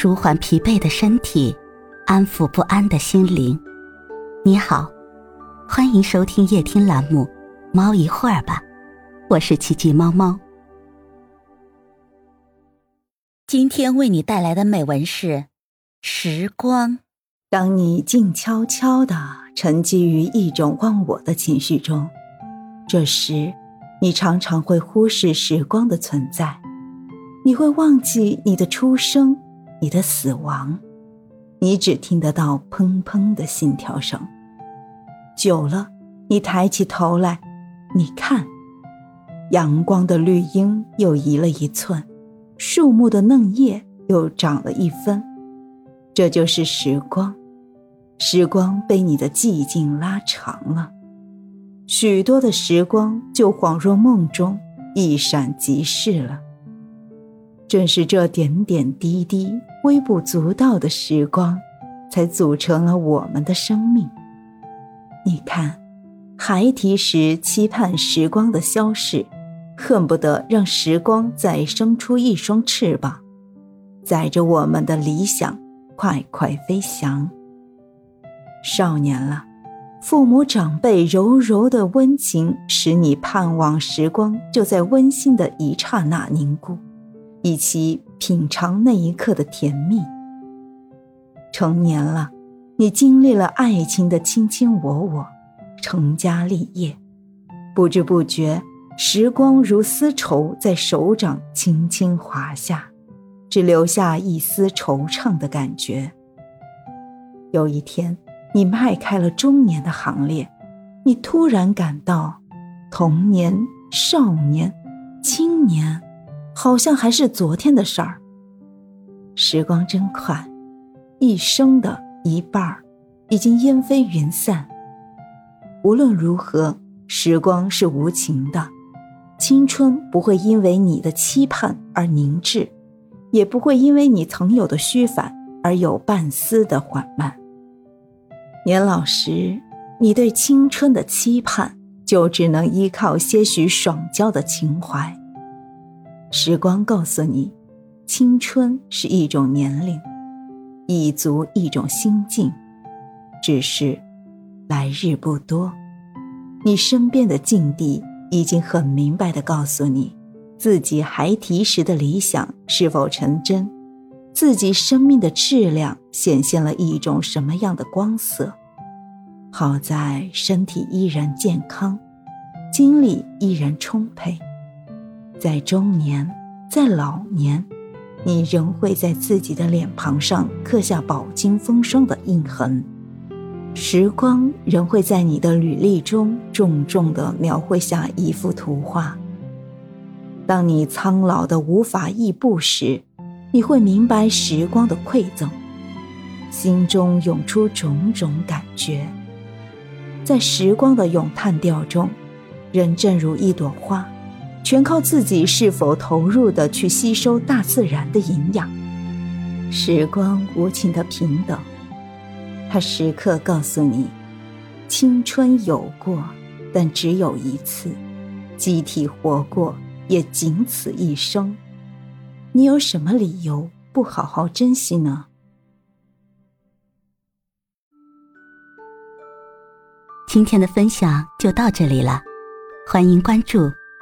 舒缓疲惫的身体，安抚不安的心灵。你好，欢迎收听夜听栏目《猫一会儿吧》，我是奇迹猫猫。今天为你带来的美文是《时光》。当你静悄悄地沉寂于一种忘我的情绪中，这时，你常常会忽视时光的存在，你会忘记你的出生。你的死亡，你只听得到砰砰的心跳声。久了，你抬起头来，你看，阳光的绿荫又移了一寸，树木的嫩叶又长了一分。这就是时光，时光被你的寂静拉长了，许多的时光就恍若梦中，一闪即逝了。正是这点点滴滴、微不足道的时光，才组成了我们的生命。你看，孩提时期盼时光的消逝，恨不得让时光再生出一双翅膀，载着我们的理想快快飞翔。少年了，父母长辈柔柔的温情，使你盼望时光就在温馨的一刹那凝固。一起品尝那一刻的甜蜜。成年了，你经历了爱情的卿卿我我，成家立业，不知不觉，时光如丝绸在手掌轻轻滑下，只留下一丝惆怅的感觉。有一天，你迈开了中年的行列，你突然感到，童年、少年、青年。好像还是昨天的事儿。时光真快，一生的一半儿已经烟飞云散。无论如何，时光是无情的，青春不会因为你的期盼而凝滞，也不会因为你曾有的虚烦而有半丝的缓慢。年老时，你对青春的期盼，就只能依靠些许爽娇的情怀。时光告诉你，青春是一种年龄，已足一种心境。只是，来日不多，你身边的境地已经很明白的告诉你，自己孩提时的理想是否成真，自己生命的质量显现了一种什么样的光色。好在身体依然健康，精力依然充沛。在中年，在老年，你仍会在自己的脸庞上刻下饱经风霜的印痕，时光仍会在你的履历中重重地描绘下一幅图画。当你苍老的无法亦步时，你会明白时光的馈赠，心中涌出种种感觉。在时光的咏叹调中，人正如一朵花。全靠自己是否投入的去吸收大自然的营养。时光无情的平等，它时刻告诉你：青春有过，但只有一次；机体活过，也仅此一生。你有什么理由不好好珍惜呢？今天的分享就到这里了，欢迎关注。